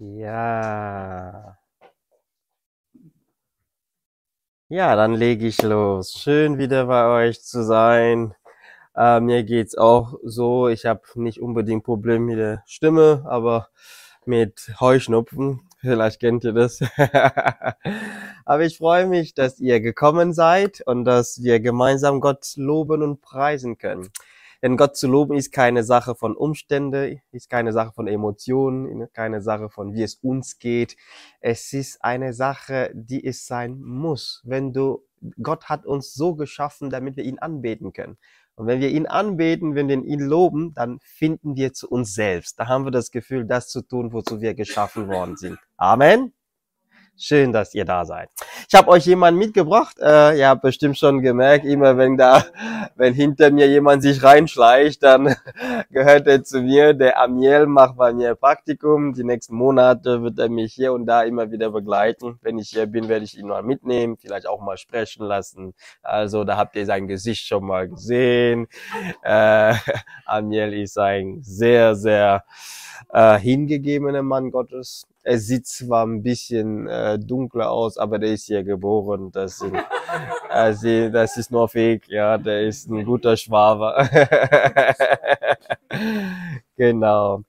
Ja. Ja, dann lege ich los. Schön wieder bei euch zu sein. Äh, mir geht's auch so. Ich habe nicht unbedingt Probleme mit der Stimme, aber mit Heuschnupfen. Vielleicht kennt ihr das. aber ich freue mich, dass ihr gekommen seid und dass wir gemeinsam Gott loben und preisen können. Denn Gott zu loben ist keine Sache von Umstände, ist keine Sache von Emotionen, keine Sache von wie es uns geht. Es ist eine Sache, die es sein muss. Wenn du, Gott hat uns so geschaffen, damit wir ihn anbeten können. Und wenn wir ihn anbeten, wenn wir ihn loben, dann finden wir zu uns selbst. Da haben wir das Gefühl, das zu tun, wozu wir geschaffen worden sind. Amen. Schön, dass ihr da seid. Ich habe euch jemanden mitgebracht. Äh, ihr habt bestimmt schon gemerkt, immer wenn da, wenn hinter mir jemand sich reinschleicht, dann gehört er zu mir. Der Amiel macht bei mir Praktikum. Die nächsten Monate wird er mich hier und da immer wieder begleiten. Wenn ich hier bin, werde ich ihn mal mitnehmen, vielleicht auch mal sprechen lassen. Also da habt ihr sein Gesicht schon mal gesehen. Äh, Amiel ist ein sehr, sehr äh, hingegebener Mann Gottes er sieht zwar ein bisschen äh, dunkler aus, aber der ist hier geboren. Das, sind, also, das ist nur Fake, ja, der ist ein guter Schwaber. genau.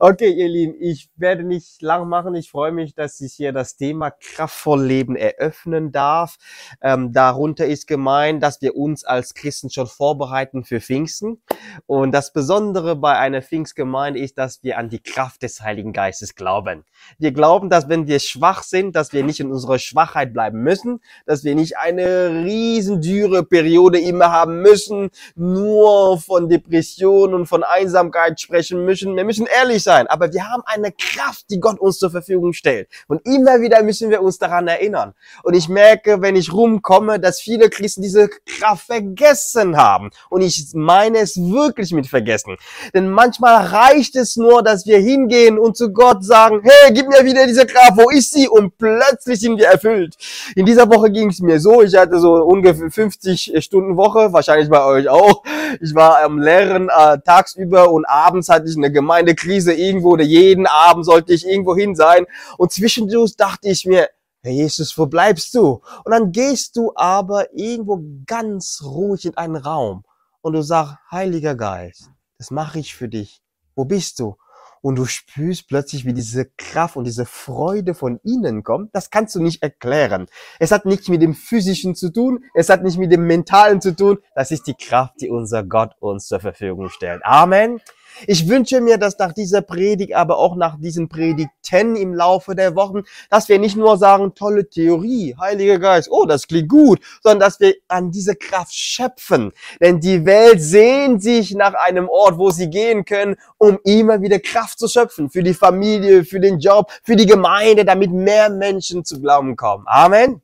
Okay, ihr Lieben, ich werde nicht lang machen. Ich freue mich, dass ich hier das Thema kraftvoll Leben eröffnen darf. Ähm, darunter ist gemeint, dass wir uns als Christen schon vorbereiten für Pfingsten. Und das Besondere bei einer Pfingstgemeinde ist, dass wir an die Kraft des Heiligen Geistes glauben. Wir glauben, dass wenn wir schwach sind, dass wir nicht in unserer Schwachheit bleiben müssen, dass wir nicht eine riesen dürre Periode immer haben müssen, nur von Depression und von Einsamkeit sprechen müssen. Wir müssen ehrlich sein, aber wir haben eine Kraft, die Gott uns zur Verfügung stellt. Und immer wieder müssen wir uns daran erinnern. Und ich merke, wenn ich rumkomme, dass viele Christen diese Kraft vergessen haben. Und ich meine es wirklich mit vergessen. Denn manchmal reicht es nur, dass wir hingehen und zu Gott sagen, hey, gib mir wieder diese Kraft, wo ist sie? Und plötzlich sind wir erfüllt. In dieser Woche ging es mir so, ich hatte so ungefähr 50 Stunden Woche, wahrscheinlich bei euch auch. Ich war am Lehren äh, tagsüber und abends hatte ich eine Gemeindekrise irgendwo oder jeden Abend sollte ich irgendwo hin sein. Und zwischendurch dachte ich mir, Herr Jesus, wo bleibst du? Und dann gehst du aber irgendwo ganz ruhig in einen Raum und du sagst, Heiliger Geist, das mache ich für dich. Wo bist du? Und du spürst plötzlich, wie diese Kraft und diese Freude von innen kommt. Das kannst du nicht erklären. Es hat nichts mit dem Physischen zu tun. Es hat nicht mit dem Mentalen zu tun. Das ist die Kraft, die unser Gott uns zur Verfügung stellt. Amen. Ich wünsche mir, dass nach dieser Predigt, aber auch nach diesen Predigten im Laufe der Wochen, dass wir nicht nur sagen, tolle Theorie, Heiliger Geist, oh, das klingt gut, sondern dass wir an diese Kraft schöpfen. Denn die Welt sehnt sich nach einem Ort, wo sie gehen können, um immer wieder Kraft zu schöpfen. Für die Familie, für den Job, für die Gemeinde, damit mehr Menschen zu Glauben kommen. Amen.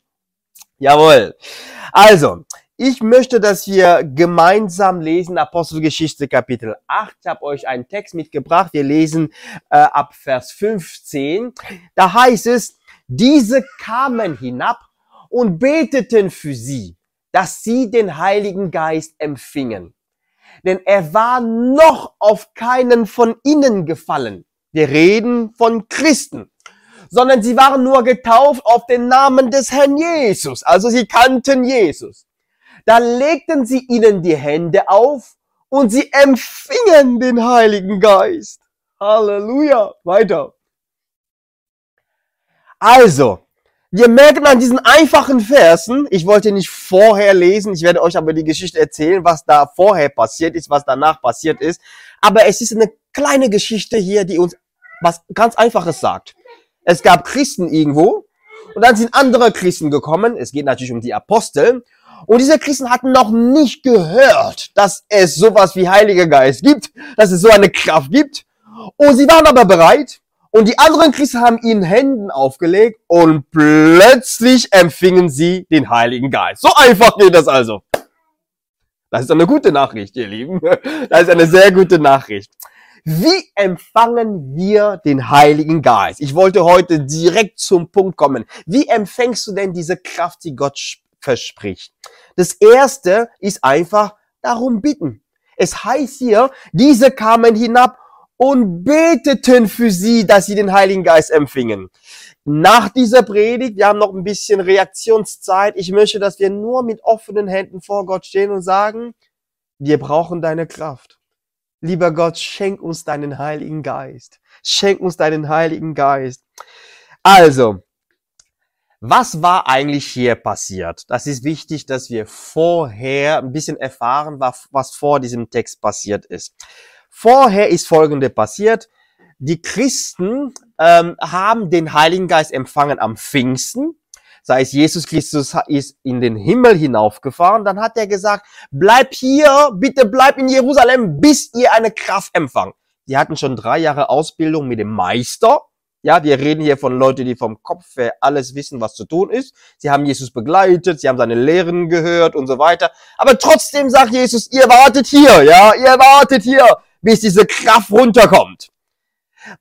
Jawohl. Also, ich möchte, dass wir gemeinsam lesen Apostelgeschichte Kapitel 8. Ich habe euch einen Text mitgebracht. Wir lesen äh, ab Vers 15. Da heißt es, diese kamen hinab und beteten für sie, dass sie den Heiligen Geist empfingen. Denn er war noch auf keinen von ihnen gefallen. Wir reden von Christen sondern sie waren nur getauft auf den Namen des Herrn Jesus. Also sie kannten Jesus. Da legten sie ihnen die Hände auf und sie empfingen den Heiligen Geist. Halleluja. Weiter. Also, wir merken an diesen einfachen Versen, ich wollte nicht vorher lesen, ich werde euch aber die Geschichte erzählen, was da vorher passiert ist, was danach passiert ist. Aber es ist eine kleine Geschichte hier, die uns was ganz Einfaches sagt. Es gab Christen irgendwo und dann sind andere Christen gekommen. Es geht natürlich um die Apostel und diese Christen hatten noch nicht gehört, dass es sowas wie Heiliger Geist gibt, dass es so eine Kraft gibt. Und sie waren aber bereit. Und die anderen Christen haben ihnen Händen aufgelegt und plötzlich empfingen sie den Heiligen Geist. So einfach geht das also. Das ist eine gute Nachricht, ihr Lieben. Das ist eine sehr gute Nachricht. Wie empfangen wir den Heiligen Geist? Ich wollte heute direkt zum Punkt kommen. Wie empfängst du denn diese Kraft, die Gott verspricht. Das erste ist einfach darum bitten. Es heißt hier, diese kamen hinab und beteten für sie, dass sie den Heiligen Geist empfingen. Nach dieser Predigt, wir haben noch ein bisschen Reaktionszeit. Ich möchte, dass wir nur mit offenen Händen vor Gott stehen und sagen, wir brauchen deine Kraft. Lieber Gott, schenk uns deinen Heiligen Geist. Schenk uns deinen Heiligen Geist. Also, was war eigentlich hier passiert? Das ist wichtig, dass wir vorher ein bisschen erfahren, was, vor diesem Text passiert ist. Vorher ist Folgende passiert. Die Christen ähm, haben den Heiligen Geist empfangen am Pfingsten. Sei es Jesus Christus ist in den Himmel hinaufgefahren, dann hat er gesagt, bleib hier, bitte bleib in Jerusalem, bis ihr eine Kraft empfangt. Die hatten schon drei Jahre Ausbildung mit dem Meister, ja, wir reden hier von Leuten, die vom Kopf her alles wissen, was zu tun ist. Sie haben Jesus begleitet, sie haben seine Lehren gehört und so weiter. Aber trotzdem sagt Jesus, ihr wartet hier, ja, ihr wartet hier, bis diese Kraft runterkommt.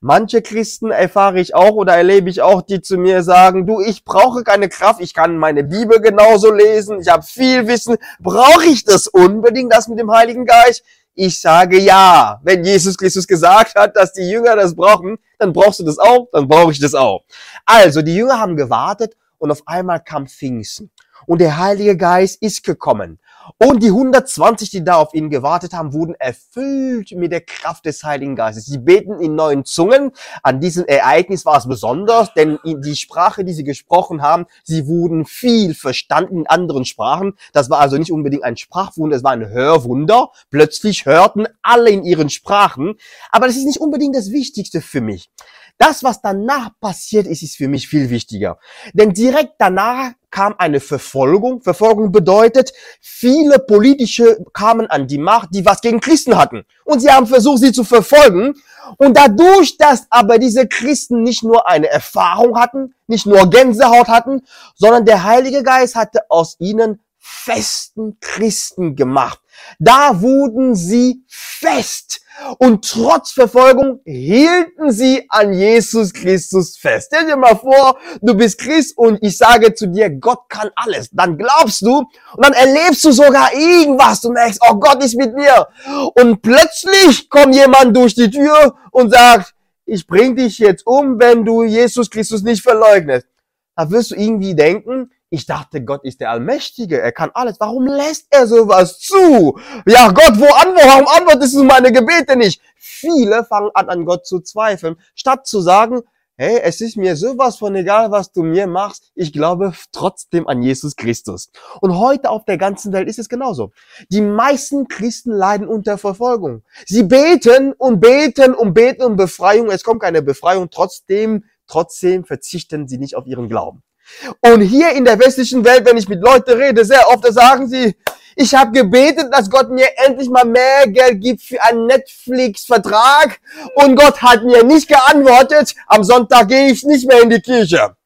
Manche Christen erfahre ich auch oder erlebe ich auch, die zu mir sagen, du, ich brauche keine Kraft, ich kann meine Bibel genauso lesen, ich habe viel Wissen, brauche ich das unbedingt, das mit dem Heiligen Geist? Ich sage ja. Wenn Jesus Christus gesagt hat, dass die Jünger das brauchen, dann brauchst du das auch, dann brauche ich das auch. Also, die Jünger haben gewartet und auf einmal kam Pfingsten. Und der Heilige Geist ist gekommen. Und die 120, die da auf ihn gewartet haben, wurden erfüllt mit der Kraft des Heiligen Geistes. Sie beten in neuen Zungen. An diesem Ereignis war es besonders, denn die Sprache, die sie gesprochen haben, sie wurden viel verstanden in anderen Sprachen. Das war also nicht unbedingt ein Sprachwunder, es war ein Hörwunder. Plötzlich hörten alle in ihren Sprachen. Aber das ist nicht unbedingt das Wichtigste für mich. Das, was danach passiert ist, ist für mich viel wichtiger. Denn direkt danach kam eine Verfolgung. Verfolgung bedeutet, viele politische kamen an die Macht, die was gegen Christen hatten. Und sie haben versucht, sie zu verfolgen. Und dadurch, dass aber diese Christen nicht nur eine Erfahrung hatten, nicht nur Gänsehaut hatten, sondern der Heilige Geist hatte aus ihnen festen Christen gemacht. Da wurden sie fest. Und trotz Verfolgung hielten sie an Jesus Christus fest. Stell dir mal vor, du bist Christ und ich sage zu dir, Gott kann alles. Dann glaubst du und dann erlebst du sogar irgendwas. Du merkst, oh Gott ist mit mir. Und plötzlich kommt jemand durch die Tür und sagt, ich bring dich jetzt um, wenn du Jesus Christus nicht verleugnest. Da wirst du irgendwie denken, ich dachte, Gott ist der Allmächtige, er kann alles. Warum lässt er sowas zu? Ja, Gott, wo an, warum antwortest du meine Gebete nicht? Viele fangen an, an Gott zu zweifeln, statt zu sagen, hey, es ist mir sowas von egal, was du mir machst, ich glaube trotzdem an Jesus Christus. Und heute auf der ganzen Welt ist es genauso. Die meisten Christen leiden unter Verfolgung. Sie beten und beten und beten um Befreiung, es kommt keine Befreiung, trotzdem, trotzdem verzichten sie nicht auf ihren Glauben. Und hier in der westlichen Welt, wenn ich mit Leuten rede, sehr oft sagen sie, ich habe gebetet, dass Gott mir endlich mal mehr Geld gibt für einen Netflix-Vertrag und Gott hat mir nicht geantwortet. Am Sonntag gehe ich nicht mehr in die Kirche.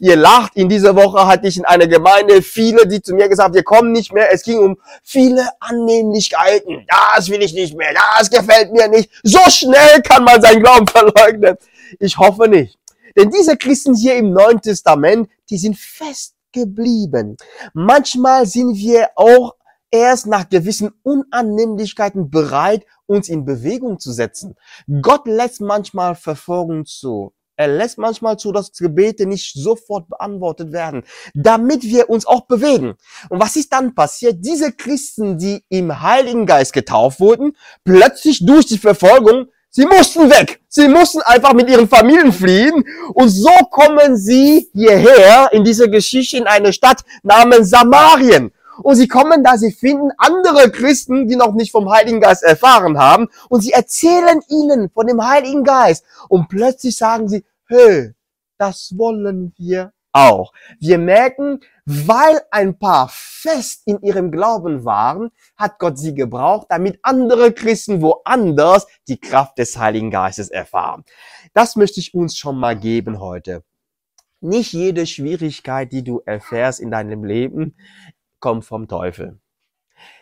Ihr lacht, in dieser Woche hatte ich in einer Gemeinde viele, die zu mir gesagt wir kommen nicht mehr. Es ging um viele Annehmlichkeiten. Das will ich nicht mehr, das gefällt mir nicht. So schnell kann man seinen Glauben verleugnen. Ich hoffe nicht. Denn diese Christen hier im Neuen Testament, die sind fest geblieben. Manchmal sind wir auch erst nach gewissen Unannehmlichkeiten bereit, uns in Bewegung zu setzen. Gott lässt manchmal Verfolgung zu. Er lässt manchmal zu, dass Gebete nicht sofort beantwortet werden, damit wir uns auch bewegen. Und was ist dann passiert? Diese Christen, die im Heiligen Geist getauft wurden, plötzlich durch die Verfolgung Sie mussten weg. Sie mussten einfach mit ihren Familien fliehen. Und so kommen sie hierher in dieser Geschichte in eine Stadt namens Samarien. Und sie kommen da, sie finden andere Christen, die noch nicht vom Heiligen Geist erfahren haben. Und sie erzählen ihnen von dem Heiligen Geist. Und plötzlich sagen sie, hey, das wollen wir auch. Wir merken, weil ein paar fest in ihrem Glauben waren, hat Gott sie gebraucht, damit andere Christen woanders die Kraft des Heiligen Geistes erfahren. Das möchte ich uns schon mal geben heute. Nicht jede Schwierigkeit, die du erfährst in deinem Leben, kommt vom Teufel.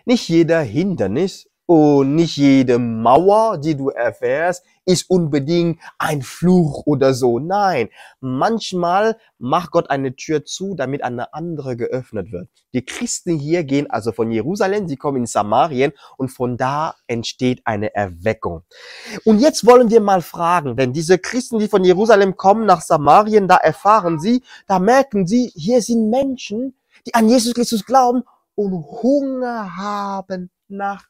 Nicht jeder Hindernis Und nicht jede Mauer, die du erfährst, ist unbedingt ein Fluch oder so. Nein, manchmal macht Gott eine Tür zu, damit eine andere geöffnet wird. Die Christen hier gehen also von Jerusalem, sie kommen in Samarien und von da entsteht eine Erweckung. Und jetzt wollen wir mal fragen, denn diese Christen, die von Jerusalem kommen nach Samarien, da erfahren sie, da merken sie, hier sind Menschen, die an Jesus Christus glauben und Hunger haben nach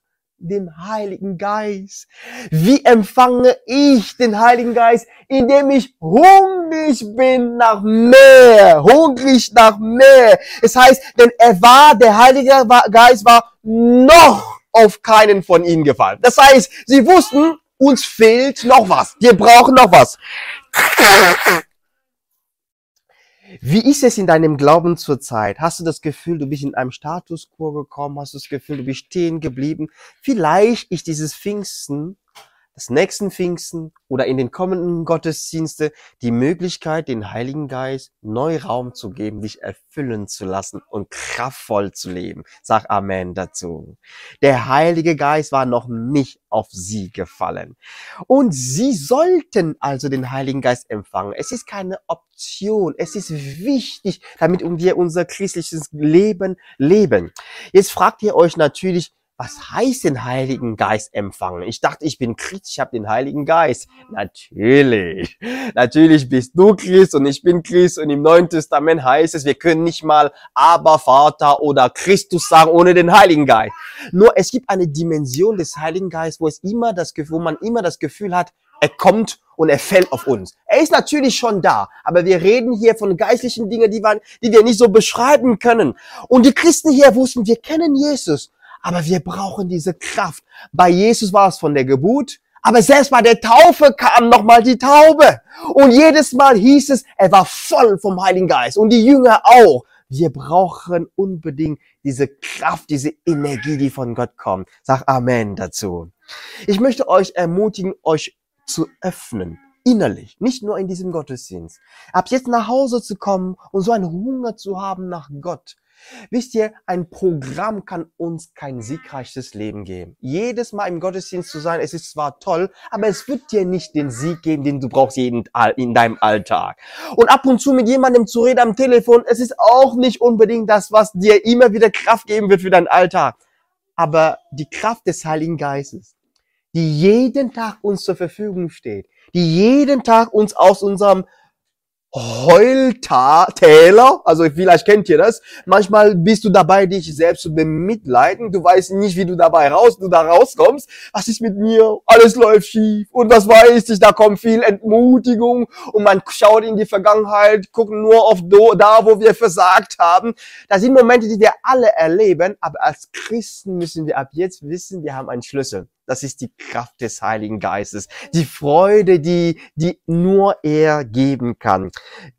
dem Heiligen Geist. Wie empfange ich den Heiligen Geist? Indem ich hungrig bin nach mehr, hungrig nach mehr. Es heißt, denn er war, der Heilige Geist war noch auf keinen von ihnen gefallen. Das heißt, sie wussten, uns fehlt noch was. Wir brauchen noch was. Wie ist es in deinem Glauben zurzeit? Hast du das Gefühl, du bist in einem Status quo gekommen? Hast du das Gefühl, du bist stehen geblieben? Vielleicht ist dieses Pfingsten des nächsten Pfingsten oder in den kommenden Gottesdienste die Möglichkeit, den Heiligen Geist neu Raum zu geben, dich erfüllen zu lassen und kraftvoll zu leben. Sag Amen dazu. Der Heilige Geist war noch nicht auf sie gefallen. Und sie sollten also den Heiligen Geist empfangen. Es ist keine Option. Es ist wichtig, damit wir unser christliches Leben leben. Jetzt fragt ihr euch natürlich, was heißt den Heiligen Geist empfangen? Ich dachte, ich bin Christ, ich habe den Heiligen Geist. Natürlich. Natürlich bist du Christ und ich bin Christ und im Neuen Testament heißt es, wir können nicht mal aber Vater oder Christus sagen ohne den Heiligen Geist. Nur es gibt eine Dimension des Heiligen Geistes, wo es immer das Gefühl, wo man immer das Gefühl hat, er kommt und er fällt auf uns. Er ist natürlich schon da, aber wir reden hier von geistlichen Dingen, die, wir, die wir nicht so beschreiben können. Und die Christen hier wussten, wir kennen Jesus. Aber wir brauchen diese Kraft. Bei Jesus war es von der Geburt, aber selbst bei der Taufe kam nochmal die Taube. Und jedes Mal hieß es, er war voll vom Heiligen Geist und die Jünger auch. Wir brauchen unbedingt diese Kraft, diese Energie, die von Gott kommt. Sag Amen dazu. Ich möchte euch ermutigen, euch zu öffnen. Innerlich, nicht nur in diesem Gottesdienst. Ab jetzt nach Hause zu kommen und so einen Hunger zu haben nach Gott. Wisst ihr, ein Programm kann uns kein siegreiches Leben geben. Jedes Mal im Gottesdienst zu sein, es ist zwar toll, aber es wird dir nicht den Sieg geben, den du brauchst jeden, in deinem Alltag. Und ab und zu mit jemandem zu reden am Telefon, es ist auch nicht unbedingt das, was dir immer wieder Kraft geben wird für deinen Alltag. Aber die Kraft des Heiligen Geistes, die jeden Tag uns zur Verfügung steht, die jeden Tag uns aus unserem Heultäler, also vielleicht kennt ihr das. Manchmal bist du dabei, dich selbst zu bemitleiden. Du weißt nicht, wie du dabei raus, du da rauskommst. Was ist mit mir? Alles läuft schief. Und was weiß ich? Da kommt viel Entmutigung und man schaut in die Vergangenheit, guckt nur auf da, wo wir versagt haben. Das sind Momente, die wir alle erleben. Aber als Christen müssen wir ab jetzt wissen, wir haben einen Schlüssel. Das ist die Kraft des Heiligen Geistes. Die Freude, die, die nur er geben kann.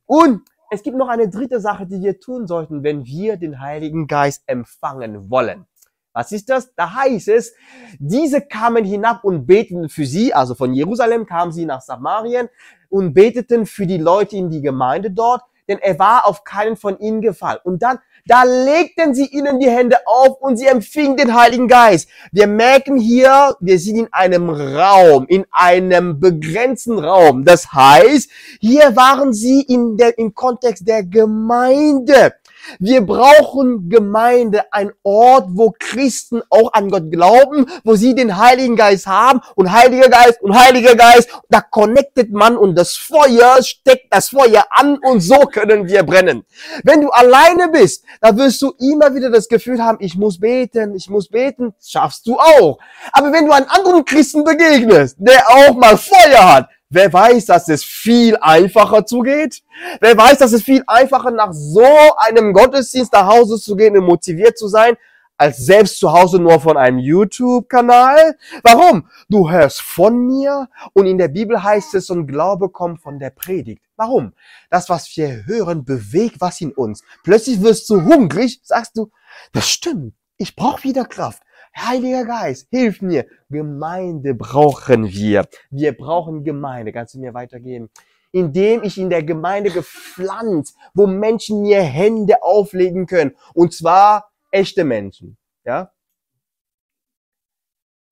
Und es gibt noch eine dritte Sache, die wir tun sollten, wenn wir den Heiligen Geist empfangen wollen. Was ist das? Da heißt es, diese kamen hinab und beteten für sie, also von Jerusalem kamen sie nach Samarien und beteten für die Leute in die Gemeinde dort, denn er war auf keinen von ihnen gefallen. Und dann da legten sie ihnen die Hände auf und sie empfingen den Heiligen Geist. Wir merken hier, wir sind in einem Raum, in einem begrenzten Raum. Das heißt, hier waren sie in der, im Kontext der Gemeinde. Wir brauchen Gemeinde, ein Ort, wo Christen auch an Gott glauben, wo sie den Heiligen Geist haben und Heiliger Geist und Heiliger Geist. Da connectet man und das Feuer steckt das Feuer an und so können wir brennen. Wenn du alleine bist, da wirst du immer wieder das Gefühl haben, ich muss beten, ich muss beten, schaffst du auch. Aber wenn du einen anderen Christen begegnest, der auch mal Feuer hat, Wer weiß, dass es viel einfacher zugeht? Wer weiß, dass es viel einfacher nach so einem Gottesdienst nach Hause zu gehen und motiviert zu sein, als selbst zu Hause nur von einem YouTube-Kanal? Warum? Du hörst von mir und in der Bibel heißt es, und Glaube kommt von der Predigt. Warum? Das, was wir hören, bewegt was in uns. Plötzlich wirst du hungrig, sagst du, das stimmt, ich brauche wieder Kraft. Heiliger Geist, hilf mir. Gemeinde brauchen wir. Wir brauchen Gemeinde. Kannst du mir weitergeben? Indem ich in der Gemeinde gepflanzt, wo Menschen mir Hände auflegen können. Und zwar echte Menschen. Ja?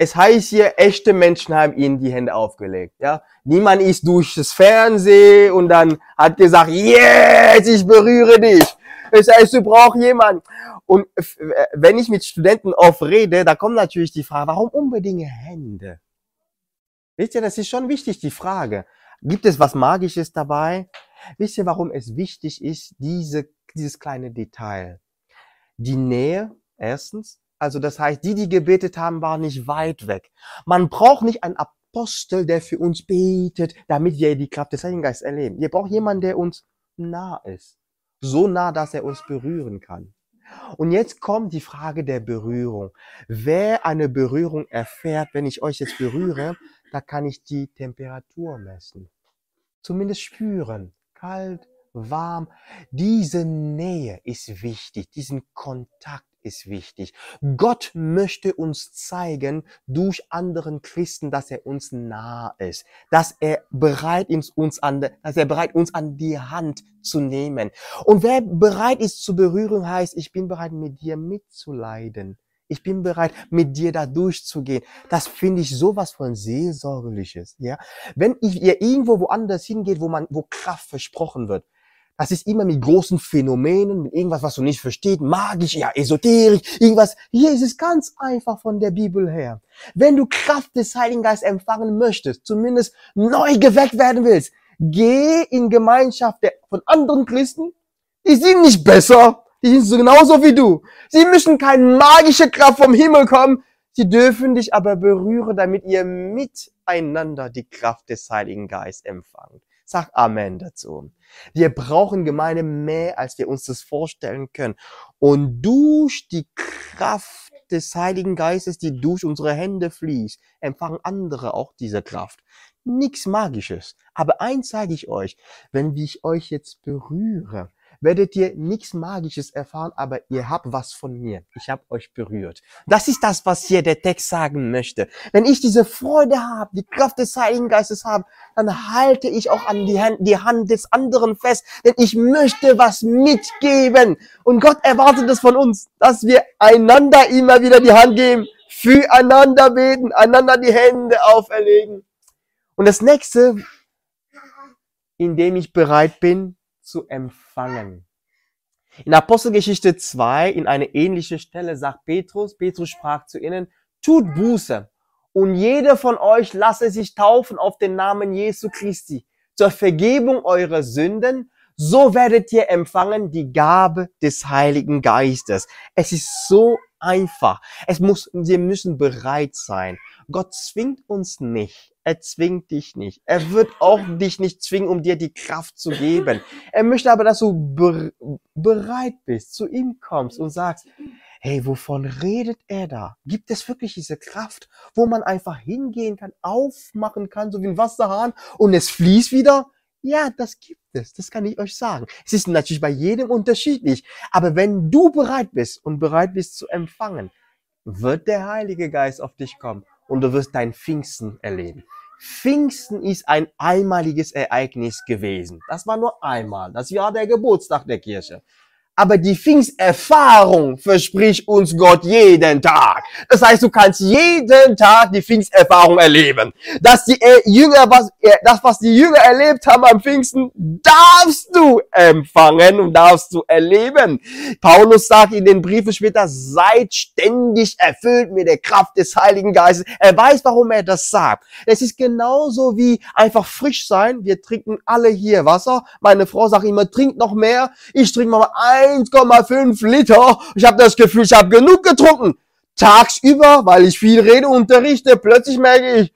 es heißt hier, echte Menschen haben ihnen die Hände aufgelegt. Ja, niemand ist durch das Fernsehen und dann hat gesagt, yes, ich berühre dich. Das heißt, du brauchst jemanden. Und wenn ich mit Studenten oft rede, da kommt natürlich die Frage, warum unbedingt Hände? Wisst ihr, das ist schon wichtig, die Frage. Gibt es was Magisches dabei? Wisst ihr, warum es wichtig ist, diese, dieses kleine Detail? Die Nähe, erstens. Also das heißt, die, die gebetet haben, waren nicht weit weg. Man braucht nicht einen Apostel, der für uns betet, damit wir die Kraft des Heiligen Geistes erleben. Wir brauchen jemanden, der uns nah ist. So nah, dass er uns berühren kann. Und jetzt kommt die Frage der Berührung. Wer eine Berührung erfährt, wenn ich euch jetzt berühre, da kann ich die Temperatur messen. Zumindest spüren. Kalt, warm. Diese Nähe ist wichtig. Diesen Kontakt ist wichtig. Gott möchte uns zeigen durch anderen Christen, dass er uns nah ist, dass er bereit ist, uns an, dass er bereit uns an die Hand zu nehmen. Und wer bereit ist zu berühren, heißt, ich bin bereit, mit dir mitzuleiden. Ich bin bereit, mit dir da durchzugehen. Das finde ich sowas von seelsorgliches, ja. Wenn ihr irgendwo woanders hingeht, wo man, wo Kraft versprochen wird, das ist immer mit großen Phänomenen, mit irgendwas, was du nicht verstehst, magisch, ja, esoterisch, irgendwas. Hier ist es ganz einfach von der Bibel her. Wenn du Kraft des Heiligen Geistes empfangen möchtest, zumindest neu geweckt werden willst, geh in Gemeinschaft von anderen Christen. Die sind nicht besser. Die sind so genauso wie du. Sie müssen keine magische Kraft vom Himmel kommen. Sie dürfen dich aber berühren, damit ihr miteinander die Kraft des Heiligen Geistes empfangt. Sag Amen dazu. Wir brauchen Gemeinde mehr, als wir uns das vorstellen können. Und durch die Kraft des Heiligen Geistes, die durch unsere Hände fließt, empfangen andere auch diese Kraft. Nichts Magisches. Aber eins sage ich euch, wenn ich euch jetzt berühre, werdet ihr nichts Magisches erfahren, aber ihr habt was von mir. Ich habe euch berührt. Das ist das, was hier der Text sagen möchte. Wenn ich diese Freude habe, die Kraft des Heiligen Geistes habe, dann halte ich auch an die Hand, die Hand des anderen fest, denn ich möchte was mitgeben. Und Gott erwartet es von uns, dass wir einander immer wieder die Hand geben, füreinander beten, einander die Hände auferlegen. Und das nächste, indem ich bereit bin, zu empfangen. In Apostelgeschichte 2, in eine ähnliche Stelle, sagt Petrus, Petrus sprach zu ihnen, tut Buße und jeder von euch lasse sich taufen auf den Namen Jesu Christi zur Vergebung eurer Sünden, so werdet ihr empfangen die Gabe des Heiligen Geistes. Es ist so einfach. Es muss, wir müssen bereit sein. Gott zwingt uns nicht. Er zwingt dich nicht. Er wird auch dich nicht zwingen, um dir die Kraft zu geben. Er möchte aber, dass du bereit bist, zu ihm kommst und sagst, hey, wovon redet er da? Gibt es wirklich diese Kraft, wo man einfach hingehen kann, aufmachen kann, so wie ein Wasserhahn und es fließt wieder? Ja, das gibt es. Das kann ich euch sagen. Es ist natürlich bei jedem unterschiedlich. Aber wenn du bereit bist und bereit bist zu empfangen, wird der Heilige Geist auf dich kommen und du wirst dein Pfingsten erleben. Pfingsten ist ein einmaliges Ereignis gewesen. Das war nur einmal. Das war der Geburtstag der Kirche. Aber die Pfingsterfahrung verspricht uns Gott jeden Tag. Das heißt, du kannst jeden Tag die Pfingsterfahrung erleben. Dass die äh, Jünger, was, äh, das, was die Jünger erlebt haben am Pfingsten, darfst du empfangen und darfst du erleben. Paulus sagt in den Briefen später, seid ständig erfüllt mit der Kraft des Heiligen Geistes. Er weiß, warum er das sagt. Es ist genauso wie einfach frisch sein. Wir trinken alle hier Wasser. Meine Frau sagt immer, trink noch mehr. Ich trinke mal ein 1,5 Liter. Ich habe das Gefühl, ich habe genug getrunken. Tagsüber, weil ich viel rede, unterrichte, plötzlich merke ich,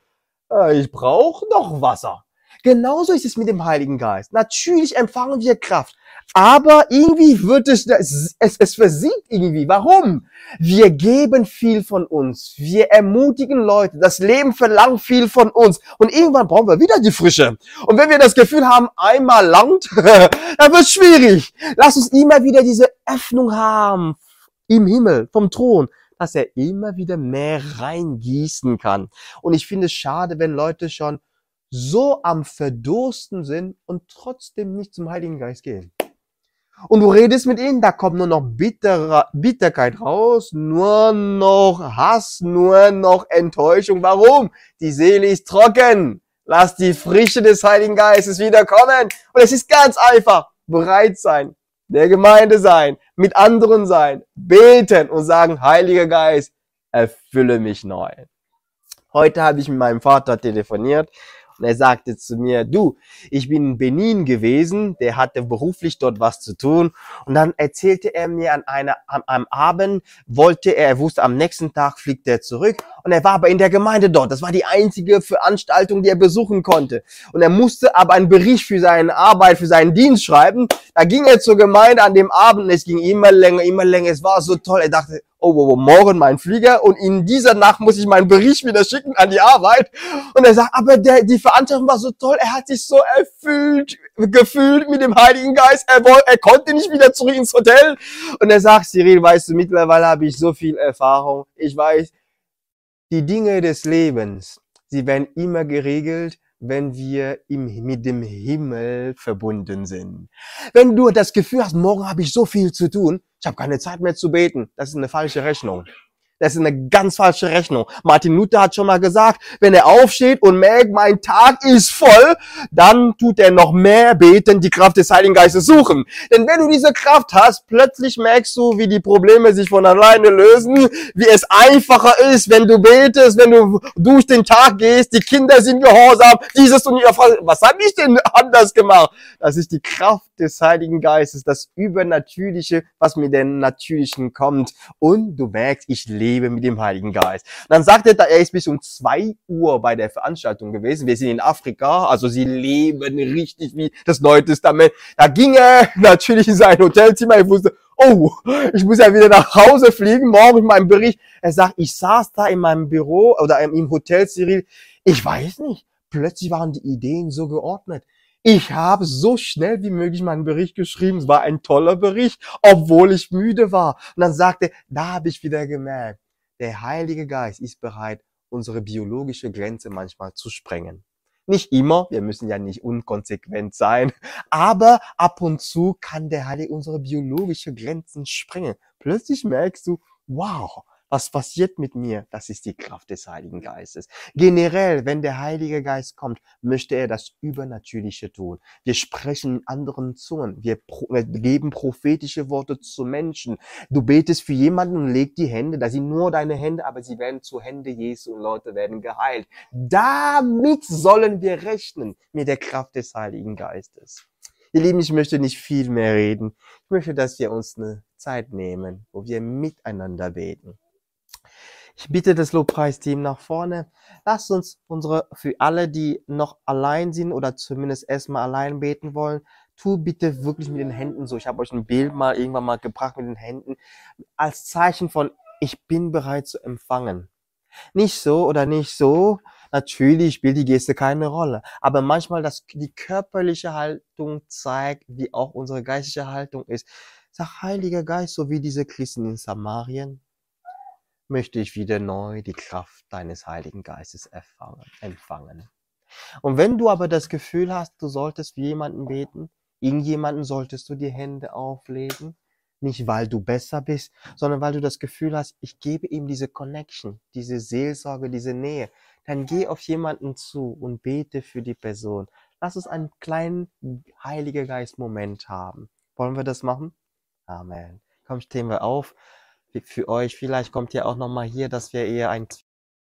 äh, ich brauche noch Wasser. Genauso ist es mit dem Heiligen Geist. Natürlich empfangen wir Kraft. Aber irgendwie wird es, es, es versiegt irgendwie. Warum? Wir geben viel von uns. Wir ermutigen Leute. Das Leben verlangt viel von uns. Und irgendwann brauchen wir wieder die Frische. Und wenn wir das Gefühl haben, einmal langt, dann wird schwierig. Lass uns immer wieder diese Öffnung haben im Himmel, vom Thron, dass er immer wieder mehr reingießen kann. Und ich finde es schade, wenn Leute schon so am Verdursten sind und trotzdem nicht zum Heiligen Geist gehen. Und du redest mit ihnen, da kommt nur noch Bitter Bitterkeit raus, nur noch Hass, nur noch Enttäuschung. Warum? Die Seele ist trocken. Lass die Frische des Heiligen Geistes wiederkommen. Und es ist ganz einfach. Bereit sein, der Gemeinde sein, mit anderen sein, beten und sagen, Heiliger Geist, erfülle mich neu. Heute habe ich mit meinem Vater telefoniert er sagte zu mir, du, ich bin in Benin gewesen, der hatte beruflich dort was zu tun. Und dann erzählte er mir an einer, am, am Abend, wollte er, er wusste, am nächsten Tag fliegt er zurück. Und er war aber in der Gemeinde dort. Das war die einzige Veranstaltung, die er besuchen konnte. Und er musste aber einen Bericht für seine Arbeit, für seinen Dienst schreiben. Da ging er zur Gemeinde an dem Abend es ging immer länger, immer länger. Es war so toll. Er dachte, oh, oh, oh, morgen mein Flieger und in dieser Nacht muss ich meinen Bericht wieder schicken an die Arbeit. Und er sagt, aber der, die Veranstaltung war so toll, er hat sich so erfüllt, gefühlt mit dem Heiligen Geist, er, wollte, er konnte nicht wieder zurück ins Hotel. Und er sagt, Cyril, weißt du, mittlerweile habe ich so viel Erfahrung. Ich weiß, die Dinge des Lebens, sie werden immer geregelt, wenn wir im, mit dem Himmel verbunden sind. Wenn du das Gefühl hast, morgen habe ich so viel zu tun, ich habe keine Zeit mehr zu beten, das ist eine falsche Rechnung. Das ist eine ganz falsche Rechnung. Martin Luther hat schon mal gesagt, wenn er aufsteht und merkt, mein Tag ist voll, dann tut er noch mehr beten, die Kraft des Heiligen Geistes suchen. Denn wenn du diese Kraft hast, plötzlich merkst du, wie die Probleme sich von alleine lösen, wie es einfacher ist, wenn du betest, wenn du durch den Tag gehst, die Kinder sind gehorsam, dieses und jenes. Was habe ich denn anders gemacht? Das ist die Kraft des Heiligen Geistes, das Übernatürliche, was mit dem Natürlichen kommt. Und du merkst, ich lebe mit dem Heiligen Geist. Und dann sagt er, er ist bis um zwei Uhr bei der Veranstaltung gewesen. Wir sind in Afrika, also sie leben richtig wie das Neue Testament. Da ging er natürlich in sein Hotelzimmer. Ich wusste, oh, ich muss ja wieder nach Hause fliegen, morgen mit meinem Bericht. Er sagt, ich saß da in meinem Büro oder im Hotel Cyril. Ich weiß nicht. Plötzlich waren die Ideen so geordnet. Ich habe so schnell wie möglich meinen Bericht geschrieben. Es war ein toller Bericht, obwohl ich müde war. Und dann sagte, da habe ich wieder gemerkt, der Heilige Geist ist bereit, unsere biologische Grenze manchmal zu sprengen. Nicht immer, wir müssen ja nicht unkonsequent sein, aber ab und zu kann der Heilige unsere biologische Grenzen sprengen. Plötzlich merkst du, wow, was passiert mit mir? Das ist die Kraft des Heiligen Geistes. Generell, wenn der Heilige Geist kommt, möchte er das Übernatürliche tun. Wir sprechen in anderen Zungen. Wir, wir geben prophetische Worte zu Menschen. Du betest für jemanden und leg die Hände. Da sind nur deine Hände, aber sie werden zu Hände Jesu und Leute werden geheilt. Damit sollen wir rechnen mit der Kraft des Heiligen Geistes. Ihr Lieben, ich möchte nicht viel mehr reden. Ich möchte, dass wir uns eine Zeit nehmen, wo wir miteinander beten. Ich bitte das Lobpreisteam nach vorne. Lasst uns unsere, für alle, die noch allein sind oder zumindest erstmal allein beten wollen, tu bitte wirklich mit den Händen so. Ich habe euch ein Bild mal irgendwann mal gebracht mit den Händen als Zeichen von, ich bin bereit zu empfangen. Nicht so oder nicht so. Natürlich spielt die Geste keine Rolle. Aber manchmal das, die körperliche Haltung zeigt, wie auch unsere geistige Haltung ist. Sag, Heiliger Geist, so wie diese Christen in Samarien, möchte ich wieder neu die Kraft deines Heiligen Geistes empfangen. Und wenn du aber das Gefühl hast, du solltest für jemanden beten, irgendjemanden solltest du die Hände auflegen, nicht weil du besser bist, sondern weil du das Gefühl hast, ich gebe ihm diese Connection, diese Seelsorge, diese Nähe, dann geh auf jemanden zu und bete für die Person. Lass uns einen kleinen Heiliger Geist Moment haben. Wollen wir das machen? Amen. Komm, stehen wir auf für euch. Vielleicht kommt ja auch nochmal hier, dass wir eher ein